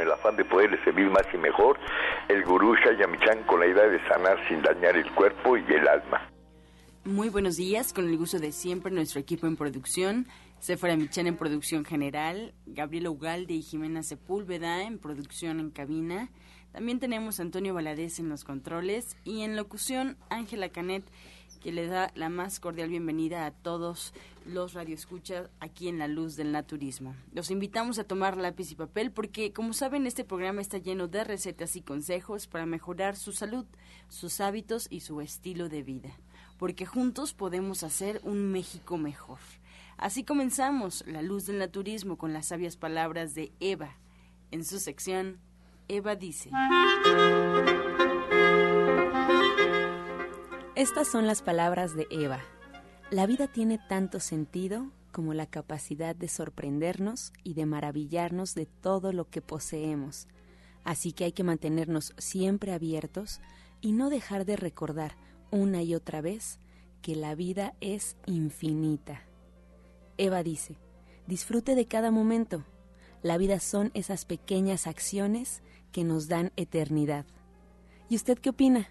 el afán de poderle servir más y mejor, el gurú Shayamichan con la idea de sanar sin dañar el cuerpo y el alma. Muy buenos días, con el gusto de siempre nuestro equipo en producción, Sephora Michan en producción general, Gabriela Ugalde y Jimena Sepúlveda en producción en cabina. También tenemos a Antonio Valadez en los controles y en locución Ángela Canet que le da la más cordial bienvenida a todos los radioescuchas aquí en La Luz del Naturismo. Los invitamos a tomar lápiz y papel porque, como saben, este programa está lleno de recetas y consejos para mejorar su salud, sus hábitos y su estilo de vida, porque juntos podemos hacer un México mejor. Así comenzamos La Luz del Naturismo con las sabias palabras de Eva. En su sección, Eva dice. Estas son las palabras de Eva. La vida tiene tanto sentido como la capacidad de sorprendernos y de maravillarnos de todo lo que poseemos. Así que hay que mantenernos siempre abiertos y no dejar de recordar una y otra vez que la vida es infinita. Eva dice, disfrute de cada momento. La vida son esas pequeñas acciones que nos dan eternidad. ¿Y usted qué opina?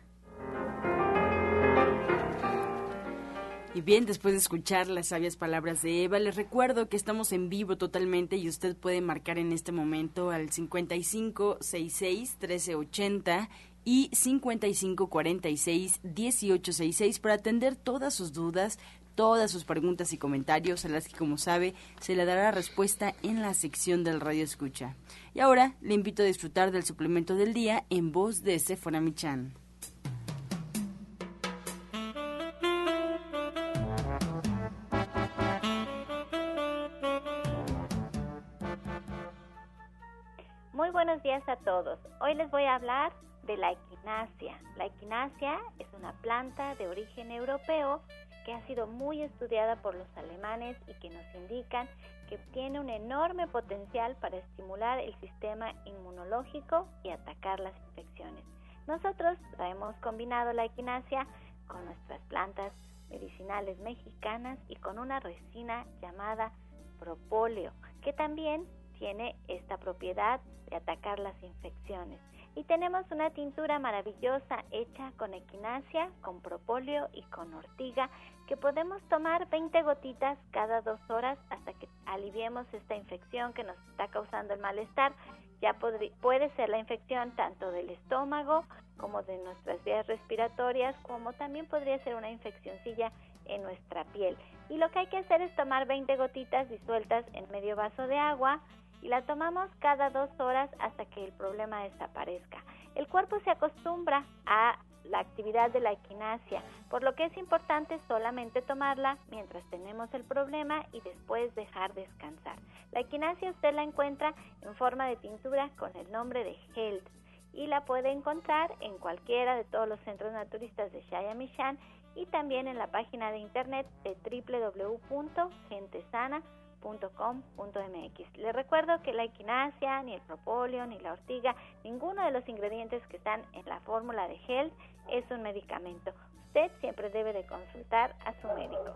Y bien, después de escuchar las sabias palabras de Eva, les recuerdo que estamos en vivo totalmente y usted puede marcar en este momento al 5566-1380 y 5546-1866 para atender todas sus dudas, todas sus preguntas y comentarios, a las que, como sabe, se le dará respuesta en la sección del Radio Escucha. Y ahora le invito a disfrutar del suplemento del día en voz de Sephora Michan. A todos. Hoy les voy a hablar de la equinacia. La equinacia es una planta de origen europeo que ha sido muy estudiada por los alemanes y que nos indican que tiene un enorme potencial para estimular el sistema inmunológico y atacar las infecciones. Nosotros hemos combinado la equinacia con nuestras plantas medicinales mexicanas y con una resina llamada propóleo, que también tiene esta propiedad de atacar las infecciones. Y tenemos una tintura maravillosa hecha con equinacia, con propóleo y con ortiga que podemos tomar 20 gotitas cada dos horas hasta que aliviemos esta infección que nos está causando el malestar. Ya puede ser la infección tanto del estómago como de nuestras vías respiratorias, como también podría ser una infeccióncilla en nuestra piel. Y lo que hay que hacer es tomar 20 gotitas disueltas en medio vaso de agua, y la tomamos cada dos horas hasta que el problema desaparezca. El cuerpo se acostumbra a la actividad de la equinacia, por lo que es importante solamente tomarla mientras tenemos el problema y después dejar descansar. La equinacia usted la encuentra en forma de tintura con el nombre de Health y la puede encontrar en cualquiera de todos los centros naturistas de Shayamishan y también en la página de internet de www.gentesana.com .com.mx. Les recuerdo que la equinacia, ni el propóleo, ni la ortiga, ninguno de los ingredientes que están en la fórmula de Health es un medicamento. Usted siempre debe de consultar a su médico.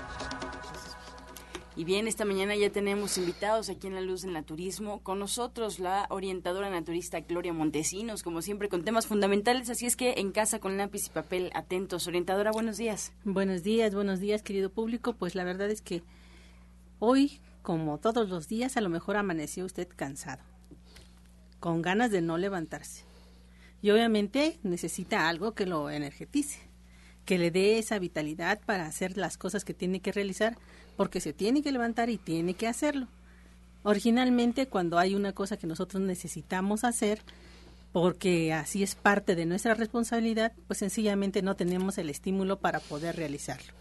Y bien, esta mañana ya tenemos invitados aquí en La Luz del Naturismo. Con nosotros la orientadora naturista Gloria Montesinos, como siempre, con temas fundamentales. Así es que en casa con lápiz y papel, atentos. Orientadora, buenos días. Buenos días, buenos días, querido público. Pues la verdad es que hoy, como todos los días, a lo mejor amaneció usted cansado, con ganas de no levantarse. Y obviamente necesita algo que lo energetice. Que le dé esa vitalidad para hacer las cosas que tiene que realizar, porque se tiene que levantar y tiene que hacerlo. Originalmente, cuando hay una cosa que nosotros necesitamos hacer, porque así es parte de nuestra responsabilidad, pues sencillamente no tenemos el estímulo para poder realizarlo.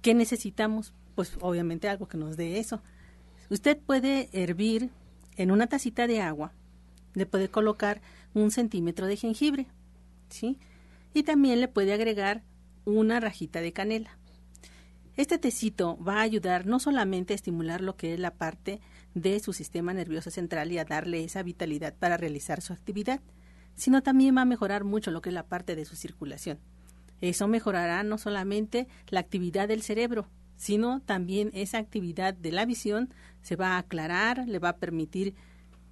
¿Qué necesitamos? Pues obviamente algo que nos dé eso. Usted puede hervir en una tacita de agua, le puede colocar un centímetro de jengibre, ¿sí? Y también le puede agregar una rajita de canela. Este tecito va a ayudar no solamente a estimular lo que es la parte de su sistema nervioso central y a darle esa vitalidad para realizar su actividad, sino también va a mejorar mucho lo que es la parte de su circulación. Eso mejorará no solamente la actividad del cerebro, sino también esa actividad de la visión se va a aclarar, le va a permitir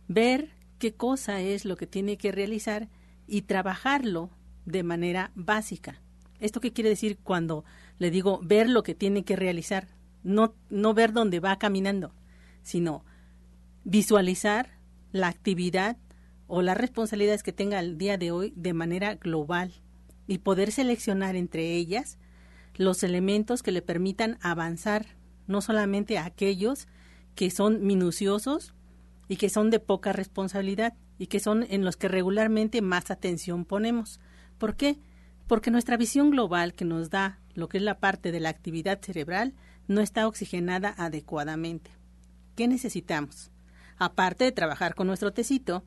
ver qué cosa es lo que tiene que realizar y trabajarlo de manera básica. ¿Esto qué quiere decir cuando le digo ver lo que tiene que realizar? No, no ver dónde va caminando, sino visualizar la actividad o las responsabilidades que tenga el día de hoy de manera global y poder seleccionar entre ellas los elementos que le permitan avanzar, no solamente aquellos que son minuciosos y que son de poca responsabilidad y que son en los que regularmente más atención ponemos. ¿Por qué? Porque nuestra visión global que nos da lo que es la parte de la actividad cerebral no está oxigenada adecuadamente. ¿Qué necesitamos? Aparte de trabajar con nuestro tecito,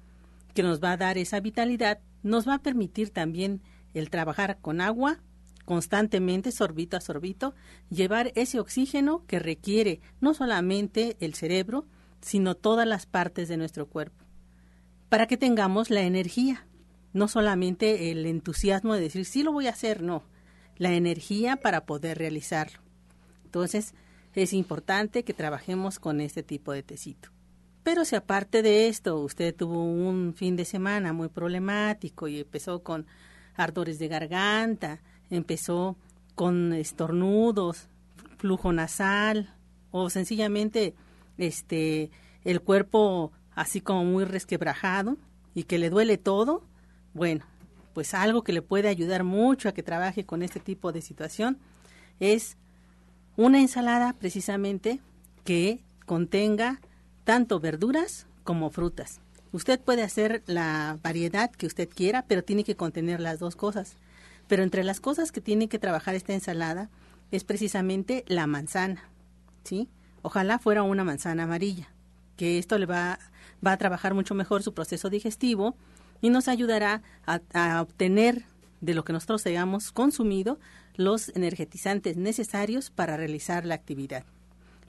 que nos va a dar esa vitalidad, nos va a permitir también el trabajar con agua constantemente, sorbito a sorbito, llevar ese oxígeno que requiere no solamente el cerebro, sino todas las partes de nuestro cuerpo, para que tengamos la energía, no solamente el entusiasmo de decir sí lo voy a hacer, no, la energía para poder realizarlo. Entonces, es importante que trabajemos con este tipo de tecito. Pero si aparte de esto usted tuvo un fin de semana muy problemático y empezó con ardores de garganta, empezó con estornudos, flujo nasal o sencillamente este el cuerpo así como muy resquebrajado y que le duele todo, bueno, pues algo que le puede ayudar mucho a que trabaje con este tipo de situación es una ensalada precisamente que contenga tanto verduras como frutas. Usted puede hacer la variedad que usted quiera, pero tiene que contener las dos cosas. Pero entre las cosas que tiene que trabajar esta ensalada es precisamente la manzana, ¿sí? Ojalá fuera una manzana amarilla, que esto le va, va a trabajar mucho mejor su proceso digestivo y nos ayudará a, obtener de lo que nosotros hayamos consumido los energetizantes necesarios para realizar la actividad.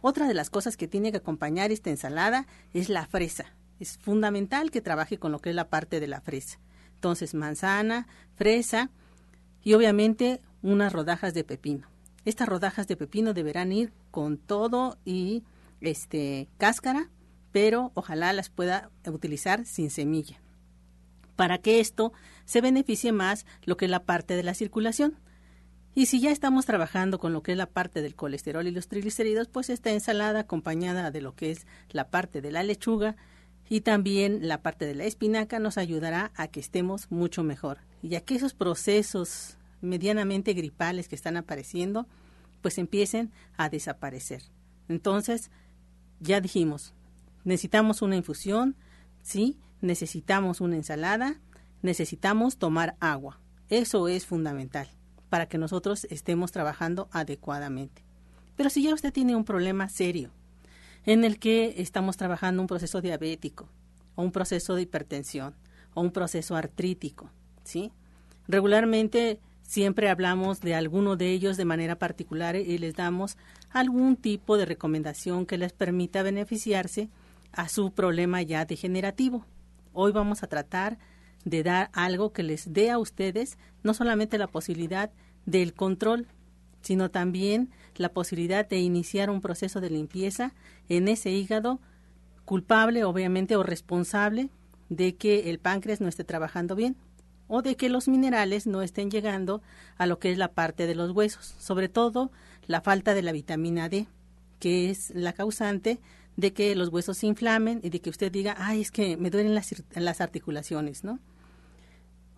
Otra de las cosas que tiene que acompañar esta ensalada es la fresa. Es fundamental que trabaje con lo que es la parte de la fresa. Entonces, manzana, fresa y obviamente unas rodajas de pepino. Estas rodajas de pepino deberán ir con todo y este cáscara, pero ojalá las pueda utilizar sin semilla. Para que esto se beneficie más lo que es la parte de la circulación. Y si ya estamos trabajando con lo que es la parte del colesterol y los triglicéridos, pues esta ensalada acompañada de lo que es la parte de la lechuga y también la parte de la espinaca nos ayudará a que estemos mucho mejor y a que esos procesos medianamente gripales que están apareciendo pues empiecen a desaparecer. Entonces, ya dijimos, necesitamos una infusión, sí, necesitamos una ensalada, necesitamos tomar agua. Eso es fundamental para que nosotros estemos trabajando adecuadamente. Pero si ya usted tiene un problema serio, en el que estamos trabajando un proceso diabético o un proceso de hipertensión o un proceso artrítico, ¿sí? Regularmente siempre hablamos de alguno de ellos de manera particular y les damos algún tipo de recomendación que les permita beneficiarse a su problema ya degenerativo. Hoy vamos a tratar de dar algo que les dé a ustedes no solamente la posibilidad del control, sino también la posibilidad de iniciar un proceso de limpieza en ese hígado culpable, obviamente, o responsable de que el páncreas no esté trabajando bien o de que los minerales no estén llegando a lo que es la parte de los huesos, sobre todo la falta de la vitamina D, que es la causante de que los huesos se inflamen y de que usted diga, ay, es que me duelen las, las articulaciones, ¿no?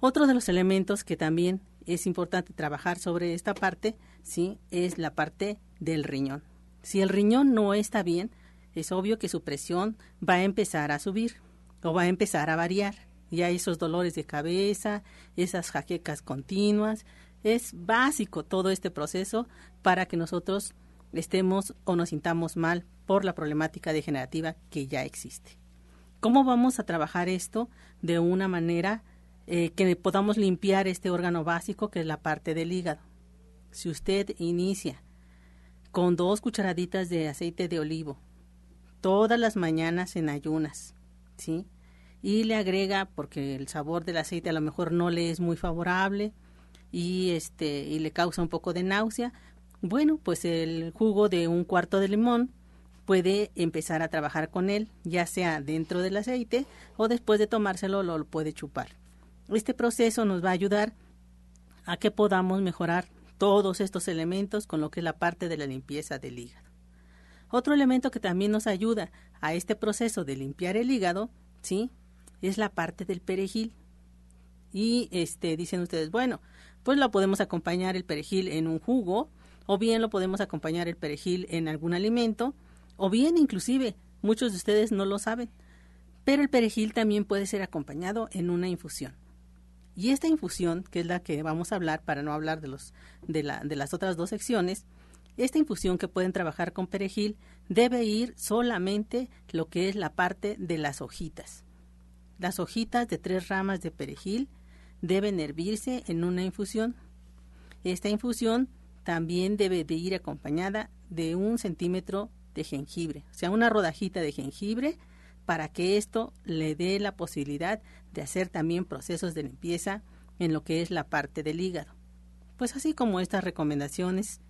Otro de los elementos que también es importante trabajar sobre esta parte, ¿sí? Es la parte del riñón. Si el riñón no está bien, es obvio que su presión va a empezar a subir o va a empezar a variar. Ya esos dolores de cabeza, esas jaquecas continuas, es básico todo este proceso para que nosotros estemos o nos sintamos mal por la problemática degenerativa que ya existe. ¿Cómo vamos a trabajar esto de una manera eh, que podamos limpiar este órgano básico que es la parte del hígado? Si usted inicia con dos cucharaditas de aceite de olivo todas las mañanas en ayunas, ¿sí? Y le agrega, porque el sabor del aceite a lo mejor no le es muy favorable y, este, y le causa un poco de náusea, bueno, pues el jugo de un cuarto de limón puede empezar a trabajar con él, ya sea dentro del aceite o después de tomárselo lo puede chupar. Este proceso nos va a ayudar a que podamos mejorar todos estos elementos con lo que es la parte de la limpieza del hígado. Otro elemento que también nos ayuda a este proceso de limpiar el hígado, ¿sí? Es la parte del perejil. Y este dicen ustedes, bueno, pues lo podemos acompañar el perejil en un jugo o bien lo podemos acompañar el perejil en algún alimento o bien inclusive muchos de ustedes no lo saben, pero el perejil también puede ser acompañado en una infusión. Y esta infusión, que es la que vamos a hablar para no hablar de, los, de, la, de las otras dos secciones, esta infusión que pueden trabajar con perejil debe ir solamente lo que es la parte de las hojitas. Las hojitas de tres ramas de perejil deben hervirse en una infusión. Esta infusión también debe de ir acompañada de un centímetro de jengibre, o sea, una rodajita de jengibre para que esto le dé la posibilidad de hacer también procesos de limpieza en lo que es la parte del hígado. Pues así como estas recomendaciones,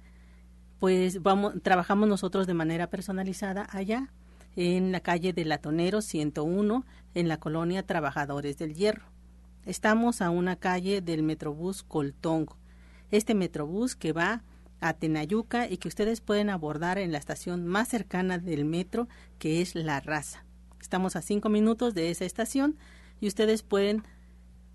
pues vamos trabajamos nosotros de manera personalizada allá en la calle de Latonero 101 en la colonia Trabajadores del Hierro. Estamos a una calle del Metrobús Coltongo. Este Metrobús que va a Tenayuca y que ustedes pueden abordar en la estación más cercana del metro, que es La Raza. Estamos a cinco minutos de esa estación y ustedes pueden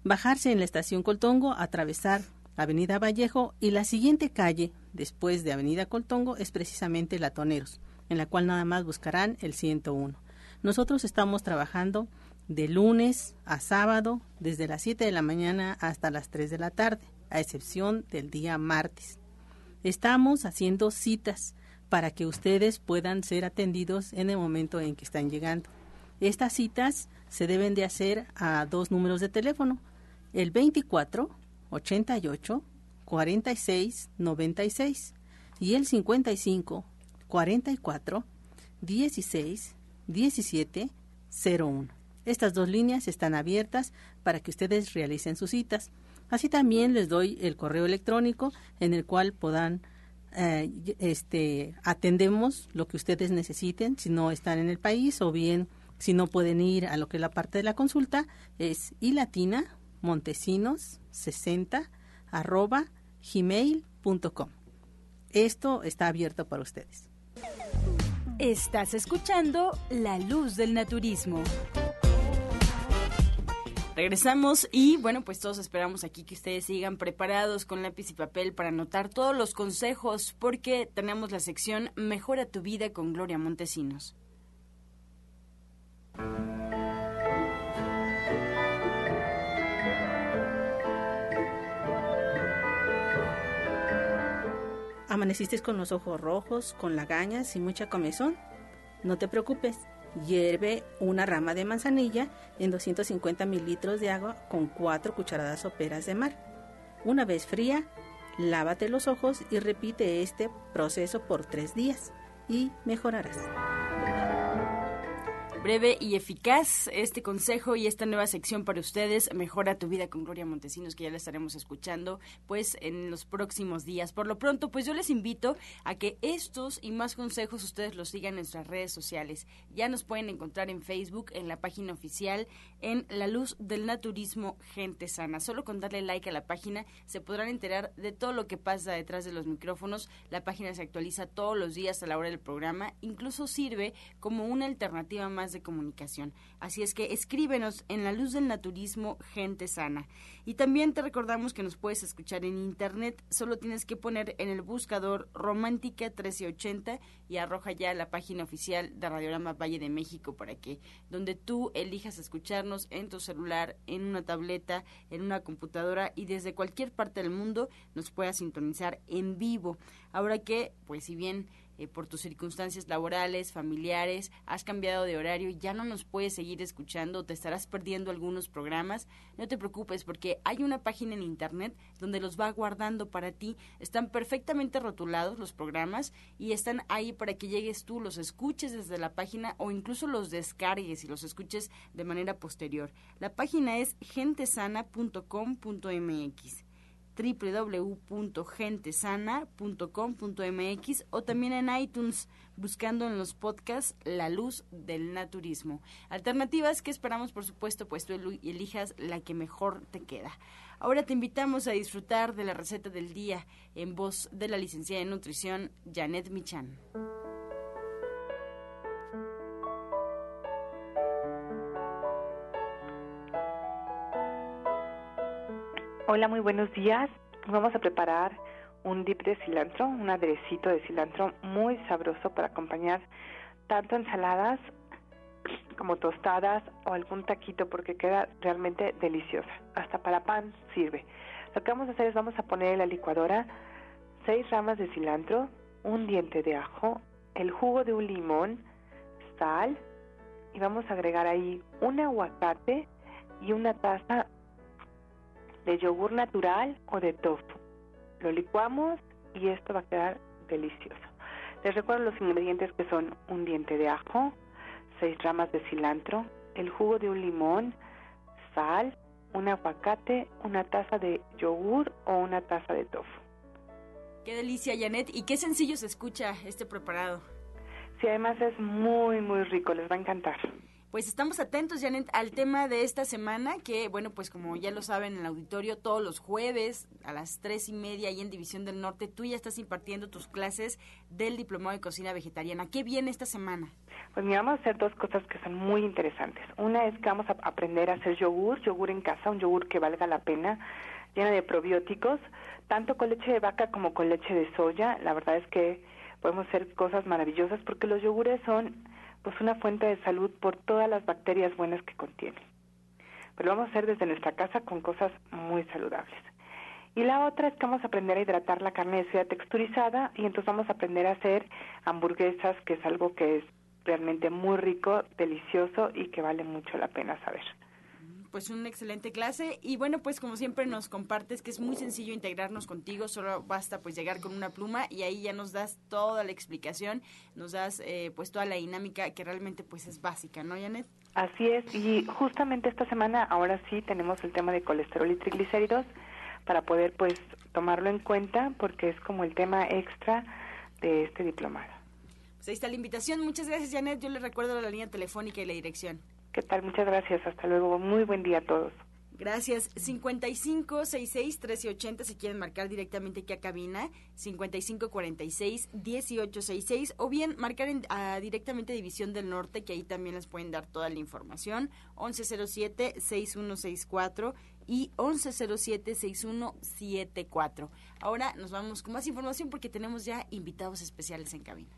bajarse en la estación Coltongo, atravesar Avenida Vallejo y la siguiente calle después de Avenida Coltongo es precisamente Latoneros, en la cual nada más buscarán el 101. Nosotros estamos trabajando de lunes a sábado desde las 7 de la mañana hasta las 3 de la tarde, a excepción del día martes. Estamos haciendo citas para que ustedes puedan ser atendidos en el momento en que están llegando. Estas citas se deben de hacer a dos números de teléfono, el 24 88 46 96 y el 55 44 16 17 01. Estas dos líneas están abiertas para que ustedes realicen sus citas. Así también les doy el correo electrónico en el cual puedan eh, este, atendemos lo que ustedes necesiten si no están en el país o bien si no pueden ir a lo que es la parte de la consulta es ilatina montesinos 60 arroba gmail.com. Esto está abierto para ustedes. Estás escuchando La Luz del Naturismo. Regresamos y bueno, pues todos esperamos aquí que ustedes sigan preparados con lápiz y papel para anotar todos los consejos porque tenemos la sección Mejora tu vida con Gloria Montesinos. ¿Amaneciste con los ojos rojos, con lagañas y mucha comezón? No te preocupes, Hierve una rama de manzanilla en 250 mililitros de agua con 4 cucharadas soperas de mar. Una vez fría, lávate los ojos y repite este proceso por 3 días y mejorarás breve y eficaz este consejo y esta nueva sección para ustedes. Mejora tu vida con Gloria Montesinos, que ya la estaremos escuchando pues en los próximos días. Por lo pronto, pues yo les invito a que estos y más consejos ustedes los sigan en nuestras redes sociales. Ya nos pueden encontrar en Facebook, en la página oficial, en La Luz del Naturismo Gente Sana. Solo con darle like a la página se podrán enterar de todo lo que pasa detrás de los micrófonos. La página se actualiza todos los días a la hora del programa. Incluso sirve como una alternativa más de comunicación. Así es que escríbenos en la luz del naturismo Gente Sana. Y también te recordamos que nos puedes escuchar en internet, solo tienes que poner en el buscador Romántica 1380 y arroja ya la página oficial de Radiorama Valle de México para que donde tú elijas escucharnos en tu celular, en una tableta, en una computadora y desde cualquier parte del mundo nos puedas sintonizar en vivo. Ahora que, pues si bien eh, por tus circunstancias laborales, familiares, has cambiado de horario y ya no nos puedes seguir escuchando, te estarás perdiendo algunos programas, no te preocupes porque hay una página en internet donde los va guardando para ti. Están perfectamente rotulados los programas y están ahí para que llegues tú, los escuches desde la página o incluso los descargues y los escuches de manera posterior. La página es gentesana.com.mx www.gentesana.com.mx o también en iTunes buscando en los podcasts La Luz del Naturismo. Alternativas que esperamos, por supuesto, pues tú elijas la que mejor te queda. Ahora te invitamos a disfrutar de la receta del día en voz de la licenciada en nutrición Janet Michan. Hola, muy buenos días. Vamos a preparar un dip de cilantro, un aderecito de cilantro muy sabroso para acompañar tanto ensaladas como tostadas o algún taquito porque queda realmente deliciosa. Hasta para pan sirve. Lo que vamos a hacer es vamos a poner en la licuadora seis ramas de cilantro, un diente de ajo, el jugo de un limón, sal y vamos a agregar ahí un aguacate y una taza de yogur natural o de tofu. Lo licuamos y esto va a quedar delicioso. Les recuerdo los ingredientes que son un diente de ajo, seis ramas de cilantro, el jugo de un limón, sal, un aguacate, una taza de yogur o una taza de tofu. Qué delicia, Janet. Y qué sencillo se escucha este preparado. Sí, además es muy, muy rico. Les va a encantar. Pues estamos atentos, Janet, al tema de esta semana, que, bueno, pues como ya lo saben en el auditorio, todos los jueves a las tres y media y en División del Norte, tú ya estás impartiendo tus clases del Diplomado de Cocina Vegetariana. ¿Qué viene esta semana? Pues mira, vamos a hacer dos cosas que son muy interesantes. Una es que vamos a aprender a hacer yogur, yogur en casa, un yogur que valga la pena, llena de probióticos, tanto con leche de vaca como con leche de soya. La verdad es que podemos hacer cosas maravillosas porque los yogures son pues una fuente de salud por todas las bacterias buenas que contiene. Pero lo vamos a hacer desde nuestra casa con cosas muy saludables. Y la otra es que vamos a aprender a hidratar la carne de soya texturizada y entonces vamos a aprender a hacer hamburguesas, que es algo que es realmente muy rico, delicioso y que vale mucho la pena saber pues una excelente clase. Y bueno pues como siempre nos compartes que es muy sencillo integrarnos contigo solo basta pues llegar con una pluma y ahí ya nos das toda la explicación nos das eh, pues toda la dinámica que realmente pues es básica no Janet así es. Y justamente esta semana ahora sí tenemos el tema de colesterol y triglicéridos para poder pues tomarlo en cuenta porque es como el tema extra de este diplomado. Pues ahí está la invitación. Muchas gracias Janet. Yo le recuerdo la línea telefónica y la dirección ¿Qué tal? Muchas gracias. Hasta luego. Muy buen día a todos. Gracias. 5566-1380 si quieren marcar directamente aquí a cabina. 5546-1866 o bien marcar en, directamente División del Norte que ahí también les pueden dar toda la información. 1107-6164 y 1107-6174. Ahora nos vamos con más información porque tenemos ya invitados especiales en cabina.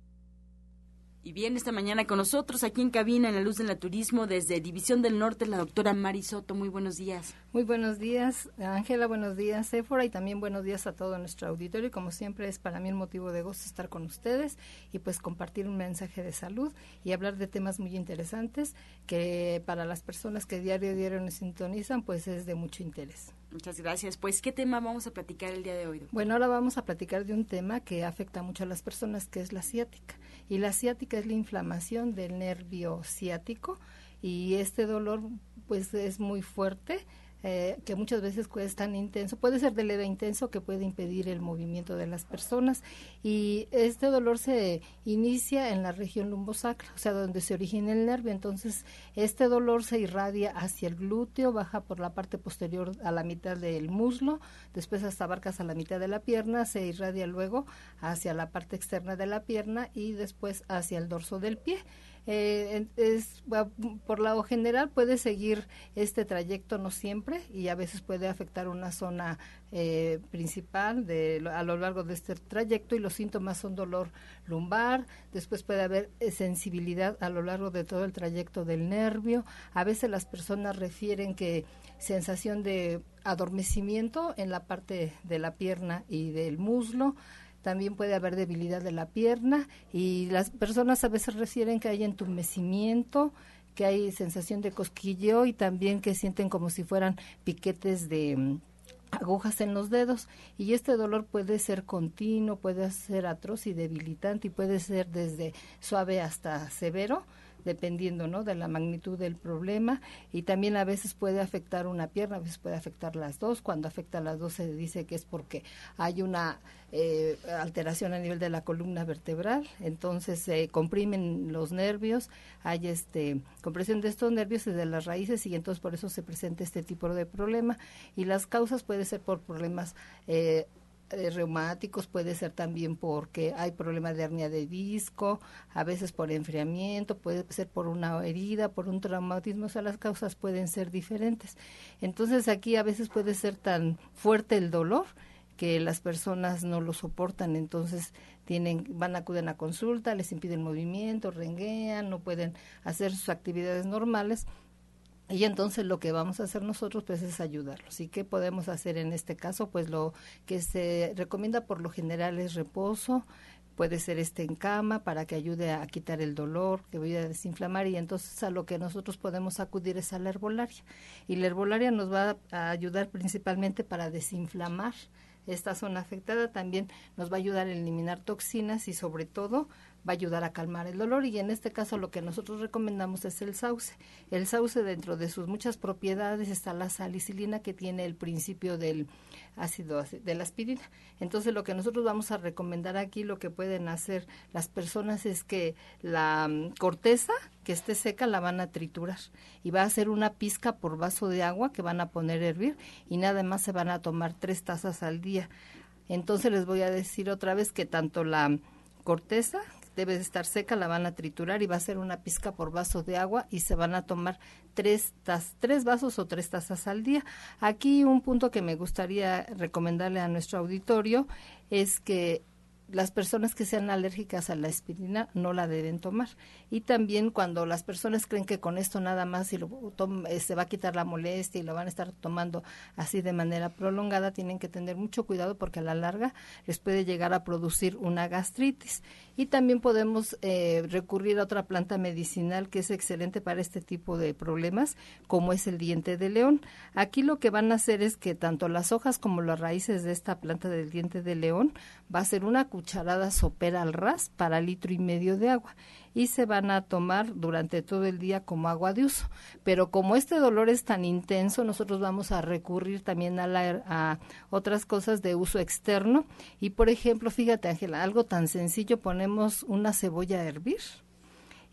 Y bien, esta mañana con nosotros aquí en cabina en la luz del naturismo desde División del Norte la doctora Mari Soto. Muy buenos días. Muy buenos días, Ángela, buenos días, Sephora, y también buenos días a todo nuestro auditorio. Como siempre es para mí un motivo de gozo estar con ustedes y pues compartir un mensaje de salud y hablar de temas muy interesantes que para las personas que diario a diario nos sintonizan pues es de mucho interés. Muchas gracias. Pues, ¿qué tema vamos a platicar el día de hoy? Bueno, ahora vamos a platicar de un tema que afecta mucho a las personas, que es la ciática. Y la ciática es la inflamación del nervio ciático y este dolor pues es muy fuerte eh, que muchas veces es tan intenso, puede ser de leve intenso que puede impedir el movimiento de las personas. Y este dolor se inicia en la región lumbosacra, o sea, donde se origina el nervio, entonces este dolor se irradia hacia el glúteo, baja por la parte posterior a la mitad del muslo, después hasta abarcas a la mitad de la pierna, se irradia luego hacia la parte externa de la pierna y después hacia el dorso del pie eh, es, por lado general puede seguir este trayecto no siempre y a veces puede afectar una zona eh, principal de, a lo largo de este trayecto y los síntomas son dolor lumbar, después puede haber eh, sensibilidad a lo largo de todo el trayecto del nervio, a veces las personas refieren que sensación de adormecimiento en la parte de la pierna y del muslo, también puede haber debilidad de la pierna y las personas a veces refieren que hay entumecimiento, que hay sensación de cosquilleo y también que sienten como si fueran piquetes de mm, agujas en los dedos. Y este dolor puede ser continuo, puede ser atroz y debilitante y puede ser desde suave hasta severo dependiendo ¿no? de la magnitud del problema y también a veces puede afectar una pierna, a veces puede afectar las dos. Cuando afecta las dos se dice que es porque hay una eh, alteración a nivel de la columna vertebral, entonces se comprimen los nervios, hay este compresión de estos nervios desde las raíces y entonces por eso se presenta este tipo de problema y las causas puede ser por problemas eh, eh, reumáticos, puede ser también porque hay problemas de hernia de disco, a veces por enfriamiento, puede ser por una herida, por un traumatismo, o sea, las causas pueden ser diferentes. Entonces aquí a veces puede ser tan fuerte el dolor que las personas no lo soportan, entonces tienen, van, acuden a consulta, les impiden movimiento, renguean, no pueden hacer sus actividades normales y entonces lo que vamos a hacer nosotros pues es ayudarlos. ¿Y qué podemos hacer en este caso? Pues lo que se recomienda por lo general es reposo, puede ser este en cama para que ayude a quitar el dolor, que ayude a desinflamar y entonces a lo que nosotros podemos acudir es a la herbolaria. Y la herbolaria nos va a ayudar principalmente para desinflamar esta zona afectada, también nos va a ayudar a eliminar toxinas y sobre todo va a ayudar a calmar el dolor y en este caso lo que nosotros recomendamos es el sauce. El sauce dentro de sus muchas propiedades está la salicilina que tiene el principio del ácido de la aspirina. Entonces lo que nosotros vamos a recomendar aquí, lo que pueden hacer las personas es que la mm, corteza que esté seca la van a triturar y va a hacer una pizca por vaso de agua que van a poner a hervir y nada más se van a tomar tres tazas al día. Entonces les voy a decir otra vez que tanto la corteza debe de estar seca, la van a triturar y va a ser una pizca por vaso de agua y se van a tomar tres, tres vasos o tres tazas al día. Aquí un punto que me gustaría recomendarle a nuestro auditorio es que las personas que sean alérgicas a la aspirina no la deben tomar. Y también cuando las personas creen que con esto nada más lo eh, se va a quitar la molestia y lo van a estar tomando así de manera prolongada, tienen que tener mucho cuidado porque a la larga les puede llegar a producir una gastritis. Y también podemos eh, recurrir a otra planta medicinal que es excelente para este tipo de problemas, como es el diente de león. Aquí lo que van a hacer es que tanto las hojas como las raíces de esta planta del diente de león va a ser una cucharada sopera al ras para litro y medio de agua y se van a tomar durante todo el día como agua de uso. Pero como este dolor es tan intenso, nosotros vamos a recurrir también a, la, a otras cosas de uso externo. Y por ejemplo, fíjate Ángela, algo tan sencillo, ponemos una cebolla a hervir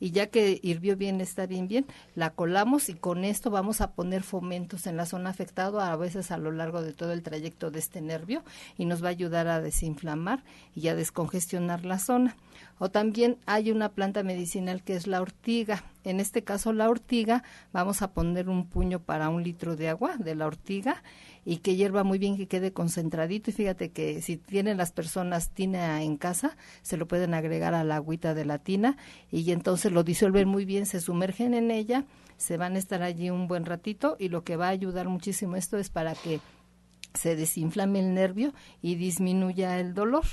y ya que hirvió bien, está bien, bien, la colamos y con esto vamos a poner fomentos en la zona afectada, a veces a lo largo de todo el trayecto de este nervio y nos va a ayudar a desinflamar y a descongestionar la zona. O también hay una planta medicinal que es la ortiga. En este caso la ortiga, vamos a poner un puño para un litro de agua de la ortiga y que hierva muy bien, que quede concentradito. Y fíjate que si tienen las personas tina en casa, se lo pueden agregar a la agüita de la tina y entonces lo disuelven muy bien, se sumergen en ella, se van a estar allí un buen ratito y lo que va a ayudar muchísimo esto es para que se desinflame el nervio y disminuya el dolor.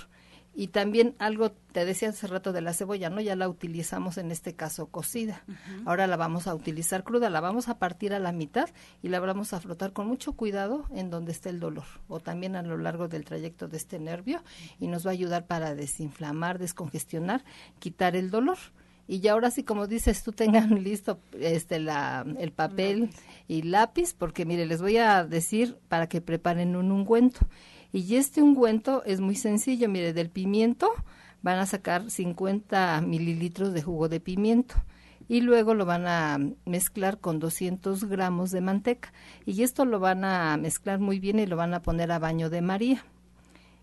Y también algo, te decía hace rato de la cebolla, ¿no? Ya la utilizamos en este caso cocida. Ahora la vamos a utilizar cruda, la vamos a partir a la mitad y la vamos a frotar con mucho cuidado en donde esté el dolor o también a lo largo del trayecto de este nervio y nos va a ayudar para desinflamar, descongestionar, quitar el dolor y ya ahora sí como dices tú tengan listo este la el papel y lápiz porque mire les voy a decir para que preparen un ungüento y este ungüento es muy sencillo mire del pimiento van a sacar 50 mililitros de jugo de pimiento y luego lo van a mezclar con 200 gramos de manteca. Y esto lo van a mezclar muy bien y lo van a poner a baño de María.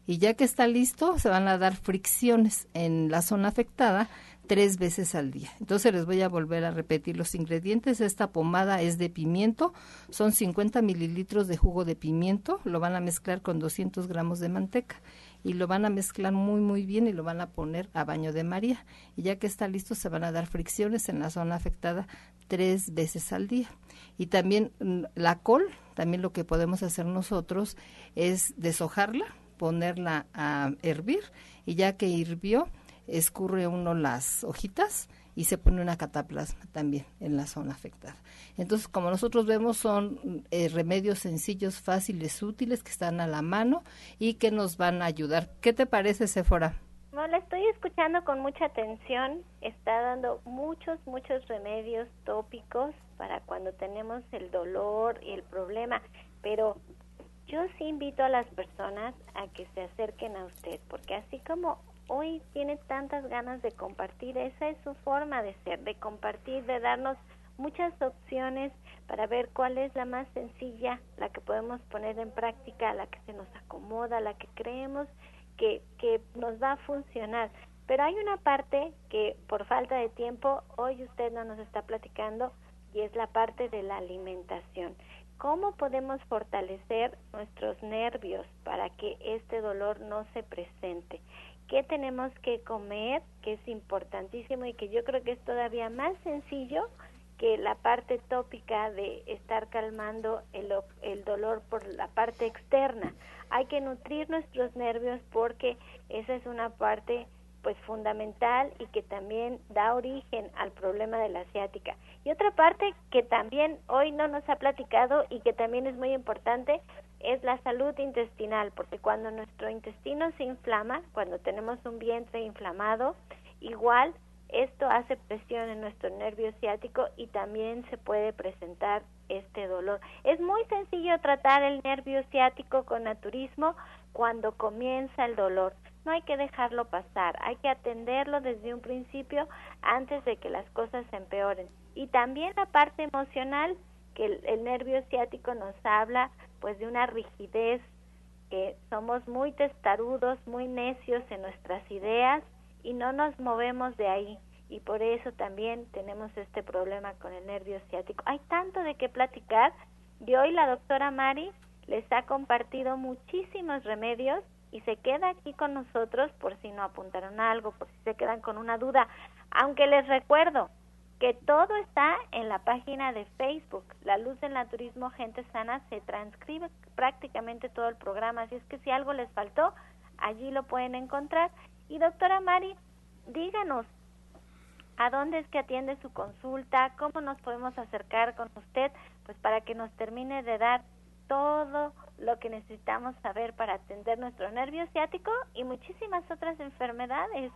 Y ya que está listo se van a dar fricciones en la zona afectada tres veces al día. Entonces les voy a volver a repetir los ingredientes. Esta pomada es de pimiento, son 50 mililitros de jugo de pimiento, lo van a mezclar con 200 gramos de manteca y lo van a mezclar muy muy bien y lo van a poner a baño de María. Y ya que está listo se van a dar fricciones en la zona afectada tres veces al día. Y también mm, la col, también lo que podemos hacer nosotros es deshojarla, ponerla a hervir y ya que hirvió, escurre uno las hojitas y se pone una cataplasma también en la zona afectada. Entonces, como nosotros vemos, son eh, remedios sencillos, fáciles, útiles, que están a la mano y que nos van a ayudar. ¿Qué te parece, Sephora? No, la estoy escuchando con mucha atención. Está dando muchos, muchos remedios tópicos para cuando tenemos el dolor y el problema. Pero yo sí invito a las personas a que se acerquen a usted, porque así como hoy tiene tantas ganas de compartir, esa es su forma de ser, de compartir, de darnos muchas opciones para ver cuál es la más sencilla, la que podemos poner en práctica, la que se nos acomoda, la que creemos que, que nos va a funcionar. Pero hay una parte que por falta de tiempo hoy usted no nos está platicando y es la parte de la alimentación. ¿Cómo podemos fortalecer nuestros nervios para que este dolor no se presente? Qué tenemos que comer, que es importantísimo y que yo creo que es todavía más sencillo que la parte tópica de estar calmando el, el dolor por la parte externa. Hay que nutrir nuestros nervios porque esa es una parte pues fundamental y que también da origen al problema de la asiática. Y otra parte que también hoy no nos ha platicado y que también es muy importante es la salud intestinal, porque cuando nuestro intestino se inflama, cuando tenemos un vientre inflamado, igual esto hace presión en nuestro nervio ciático y también se puede presentar este dolor. Es muy sencillo tratar el nervio ciático con naturismo cuando comienza el dolor. No hay que dejarlo pasar, hay que atenderlo desde un principio antes de que las cosas se empeoren. Y también la parte emocional, que el, el nervio ciático nos habla pues de una rigidez, que somos muy testarudos, muy necios en nuestras ideas y no nos movemos de ahí. Y por eso también tenemos este problema con el nervio ciático. Hay tanto de qué platicar y hoy la doctora Mari les ha compartido muchísimos remedios y se queda aquí con nosotros por si no apuntaron algo, por si se quedan con una duda. Aunque les recuerdo, que todo está en la página de Facebook, La Luz del Naturismo Gente Sana, se transcribe prácticamente todo el programa, así es que si algo les faltó, allí lo pueden encontrar. Y doctora Mari, díganos, ¿a dónde es que atiende su consulta? ¿Cómo nos podemos acercar con usted? Pues para que nos termine de dar todo lo que necesitamos saber para atender nuestro nervio ciático y muchísimas otras enfermedades.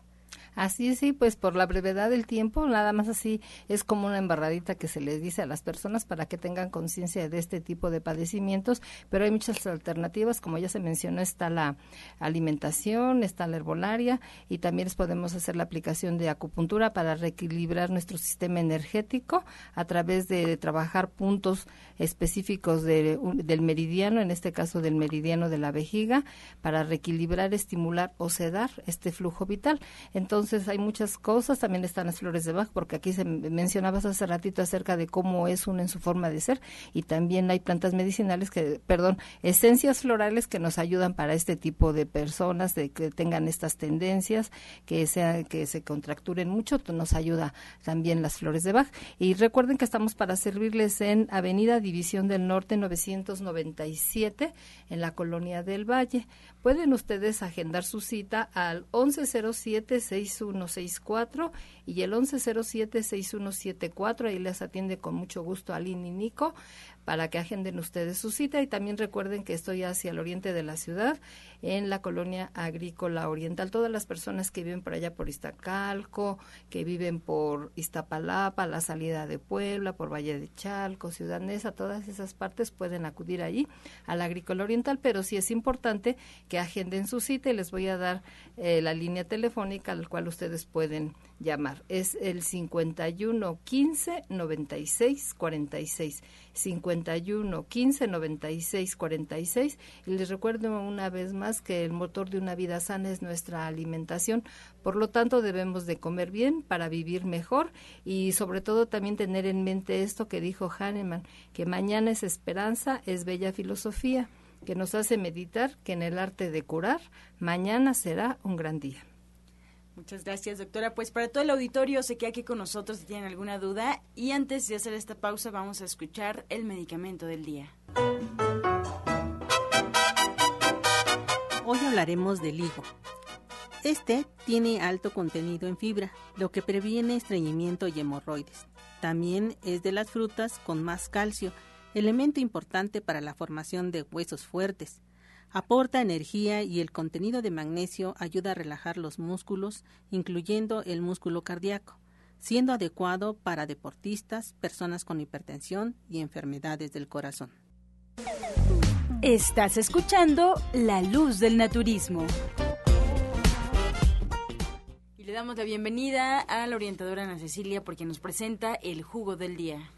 Así es, sí, pues por la brevedad del tiempo, nada más así es como una embarradita que se les dice a las personas para que tengan conciencia de este tipo de padecimientos, pero hay muchas alternativas, como ya se mencionó, está la alimentación, está la herbolaria y también les podemos hacer la aplicación de acupuntura para reequilibrar nuestro sistema energético a través de, trabajar puntos específicos del meridiano, en este caso del meridiano de la vejiga, para reequilibrar, estimular o sedar este flujo vital. Entonces hay muchas cosas, también están las flores de Bach, porque aquí se mencionabas hace ratito acerca de cómo es uno en su forma de ser, y también hay plantas medicinales que, perdón, esencias florales que nos ayudan para este tipo de personas, de que tengan estas tendencias, que sean, que se contracturen mucho, nos ayuda también las flores de Bach. Y recuerden que estamos para servirles en Avenida División del Norte 997, en la Colonia del Valle. Pueden ustedes agendar su cita al 1107-6164 y el 1107-6174. Ahí les atiende con mucho gusto Aline y Nico para que agenden ustedes su cita y también recuerden que estoy hacia el oriente de la ciudad, en la colonia agrícola oriental. Todas las personas que viven por allá por Iztacalco, que viven por Iztapalapa, la salida de Puebla, por Valle de Chalco, Ciudad Neza, todas esas partes pueden acudir allí a la agrícola oriental, pero sí es importante que agenden su cita y les voy a dar eh, la línea telefónica al cual ustedes pueden llamar. Es el 51 15 96 46. 51 15 96 46. Y les recuerdo una vez más que el motor de una vida sana es nuestra alimentación. Por lo tanto, debemos de comer bien para vivir mejor y sobre todo también tener en mente esto que dijo Hahnemann, que mañana es esperanza, es bella filosofía, que nos hace meditar que en el arte de curar, mañana será un gran día. Muchas gracias, doctora. Pues para todo el auditorio, sé que aquí con nosotros si tienen alguna duda. Y antes de hacer esta pausa, vamos a escuchar el medicamento del día. Hoy hablaremos del higo. Este tiene alto contenido en fibra, lo que previene estreñimiento y hemorroides. También es de las frutas con más calcio, elemento importante para la formación de huesos fuertes. Aporta energía y el contenido de magnesio ayuda a relajar los músculos, incluyendo el músculo cardíaco, siendo adecuado para deportistas, personas con hipertensión y enfermedades del corazón. Estás escuchando La Luz del Naturismo. Y le damos la bienvenida a la orientadora Ana Cecilia porque nos presenta el jugo del día.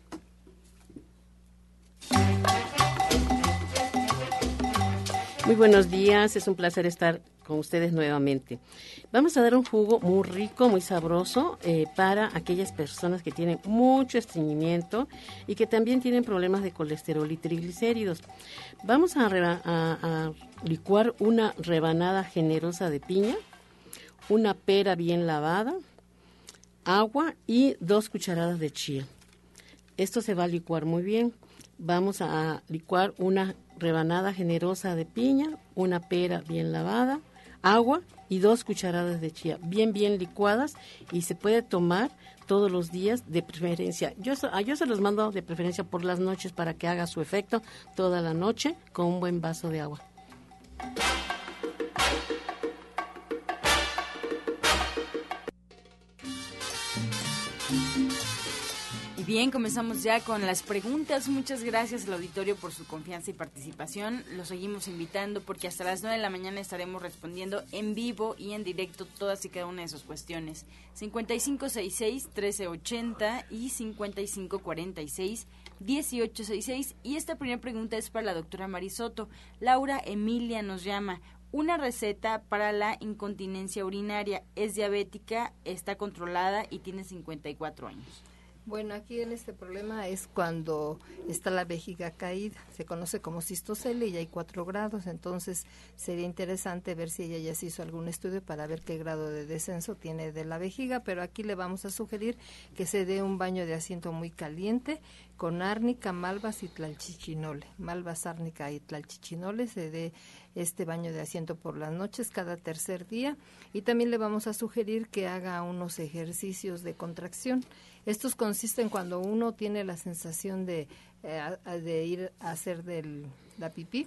Muy buenos días, es un placer estar con ustedes nuevamente. Vamos a dar un jugo muy rico, muy sabroso eh, para aquellas personas que tienen mucho estreñimiento y que también tienen problemas de colesterol y triglicéridos. Vamos a, a licuar una rebanada generosa de piña, una pera bien lavada, agua y dos cucharadas de chía. Esto se va a licuar muy bien. Vamos a licuar una rebanada generosa de piña, una pera bien lavada, agua y dos cucharadas de chía bien bien licuadas y se puede tomar todos los días de preferencia. Yo, yo se los mando de preferencia por las noches para que haga su efecto toda la noche con un buen vaso de agua. Bien, comenzamos ya con las preguntas. Muchas gracias al auditorio por su confianza y participación. Los seguimos invitando porque hasta las 9 de la mañana estaremos respondiendo en vivo y en directo todas y cada una de sus cuestiones. 5566-1380 y 5546-1866. Y esta primera pregunta es para la doctora Marisoto. Laura Emilia nos llama una receta para la incontinencia urinaria. Es diabética, está controlada y tiene 54 años. Bueno, aquí en este problema es cuando está la vejiga caída. Se conoce como cistocele y hay cuatro grados. Entonces sería interesante ver si ella ya se hizo algún estudio para ver qué grado de descenso tiene de la vejiga. Pero aquí le vamos a sugerir que se dé un baño de asiento muy caliente con árnica, malvas y tlalchichinole. Malvas, árnica y tlalchichinole se dé este baño de asiento por las noches cada tercer día. Y también le vamos a sugerir que haga unos ejercicios de contracción estos consisten cuando uno tiene la sensación de, eh, de ir a hacer la pipí,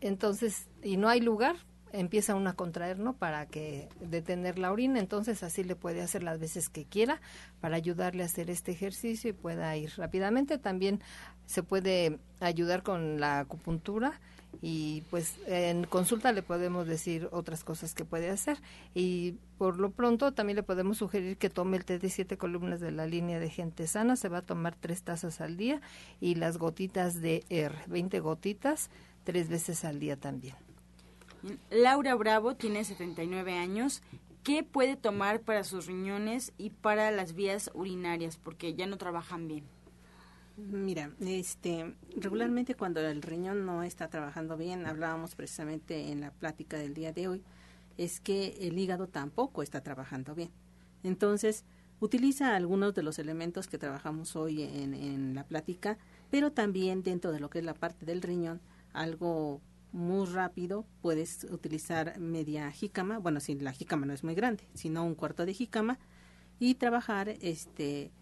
entonces, y no hay lugar, empieza uno a contraer, ¿no? Para que detener la orina, entonces así le puede hacer las veces que quiera para ayudarle a hacer este ejercicio y pueda ir rápidamente. También se puede ayudar con la acupuntura y pues en consulta le podemos decir otras cosas que puede hacer y por lo pronto también le podemos sugerir que tome el té de siete columnas de la línea de gente sana, se va a tomar tres tazas al día y las gotitas de R, 20 gotitas tres veces al día también. Laura Bravo tiene 79 años. ¿Qué puede tomar para sus riñones y para las vías urinarias? Porque ya no trabajan bien. Mira, este, regularmente cuando el riñón no está trabajando bien, hablábamos precisamente en la plática del día de hoy, es que el hígado tampoco está trabajando bien. Entonces, utiliza algunos de los elementos que trabajamos hoy en, la plática, pero también dentro de lo que es la parte del riñón, algo muy rápido, puedes utilizar media jícama, bueno, si la jícama no es muy grande, sino un cuarto de jícama, y trabajar este